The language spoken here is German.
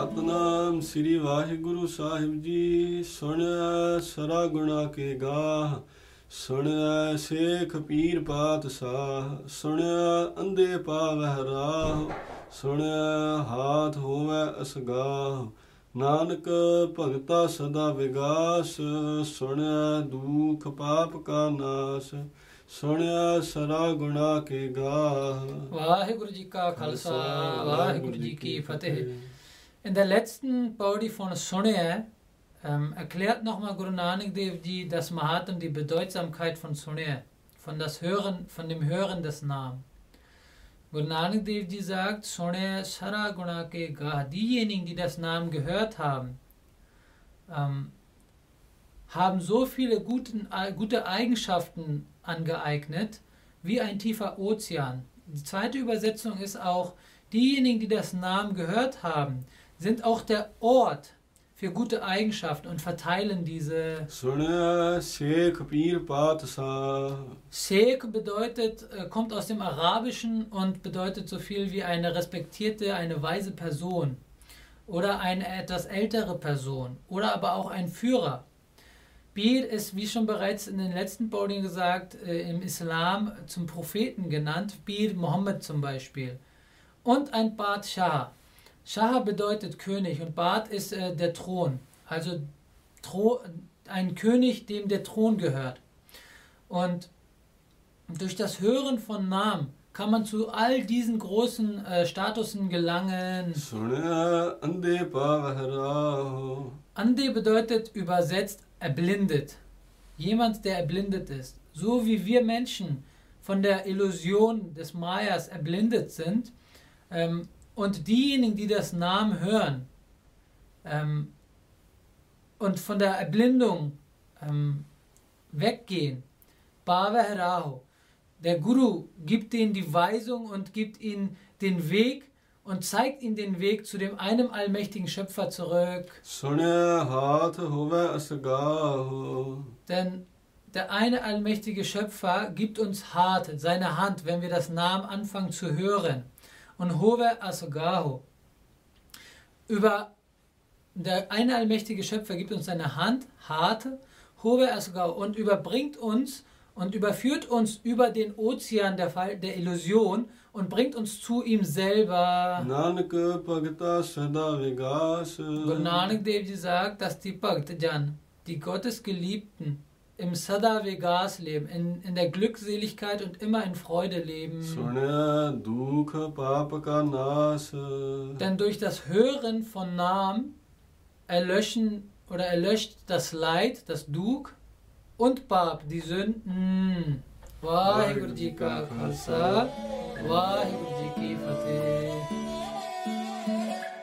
ਸਤਨਾਮ ਸ੍ਰੀ ਵਾਹਿਗੁਰੂ ਸਾਹਿਬ ਜੀ। ਸੁਣਿਆ ਸਰਾ ਗੁਣਾ ਕੇ ਗਾਹ ਸੁਣਿਆ ਸੇਖ ਪੀਰ ਪਾਤਸ਼ਾਹ ਸੁਣਿਆ ਅੰਧੇ ਪਾਵਹਿ ਰਾਹ ਸੁਣਿਆ ਹਾਥ ਹੋਵੇ ਅਸਗਾਹ। ਨਾਨਕ ਭਗਤਾ ਸਦਾ ਵਿਗਾਸ ਸੁਣਿਆ ਦੁਖ ਪਾਪ ਕਾ ਨਾਸ ਸੁਣਿਆ ਸਰਾ ਗੁਣਾ ਕੇ ਗਾਹ। ਵਾਹਿਗੁਰੂ ਜੀ ਕਾ ਖਾਲਸਾ ਵਾਹਿਗੁਰੂ ਜੀ ਕੀ ਫਤਿਹ। In der letzten Paudi von Sunne ähm, erklärt nochmal Guru Nanak Dev Ji das Mahatam, die Bedeutsamkeit von Sunne, von, das Hören, von dem Hören des Namen. Guru Nanak Dev Ji sagt, Sunne Sara Guna ke Gah, diejenigen, die das Namen gehört haben, ähm, haben so viele guten, gute Eigenschaften angeeignet wie ein tiefer Ozean. Die zweite Übersetzung ist auch, diejenigen, die das Namen gehört haben, sind auch der Ort für gute Eigenschaften und verteilen diese. Sheikh bedeutet, äh, kommt aus dem Arabischen und bedeutet so viel wie eine respektierte, eine weise Person oder eine etwas ältere Person oder aber auch ein Führer. Bir ist, wie schon bereits in den letzten Bowling gesagt, äh, im Islam zum Propheten genannt, Bir Mohammed zum Beispiel. Und ein Bad Shah. Shah bedeutet König und Bad ist äh, der Thron. Also Thro ein König, dem der Thron gehört. Und durch das Hören von Namen kann man zu all diesen großen äh, Statusen gelangen. Ande bedeutet übersetzt erblindet. Jemand, der erblindet ist. So wie wir Menschen von der Illusion des Mayas erblindet sind ähm, und diejenigen, die das Namen hören ähm, und von der Erblindung ähm, weggehen, Bhava Heraho, der Guru gibt ihnen die Weisung und gibt ihnen den Weg und zeigt ihnen den Weg zu dem einem allmächtigen Schöpfer zurück. Denn der eine allmächtige Schöpfer gibt uns hart seine Hand, wenn wir das Namen anfangen zu hören. Und Hove Asagaho. Über der eine allmächtige Schöpfer gibt uns seine Hand, harte, Hove Asagaho, und überbringt uns und überführt uns über den Ozean der, Fall, der Illusion und bringt uns zu ihm selber. Guru Nanak sagt, dass die Bhaktajan, die Gottesgeliebten, im Sada Vegas leben, in, in der Glückseligkeit und immer in Freude leben. Denn durch das Hören von Namen erlöschen oder erlöscht das Leid, das Duk und Bab, die Sünden. Vaheguru Ji Ka Khalsa, Vaheguru Ji Ki Fateh.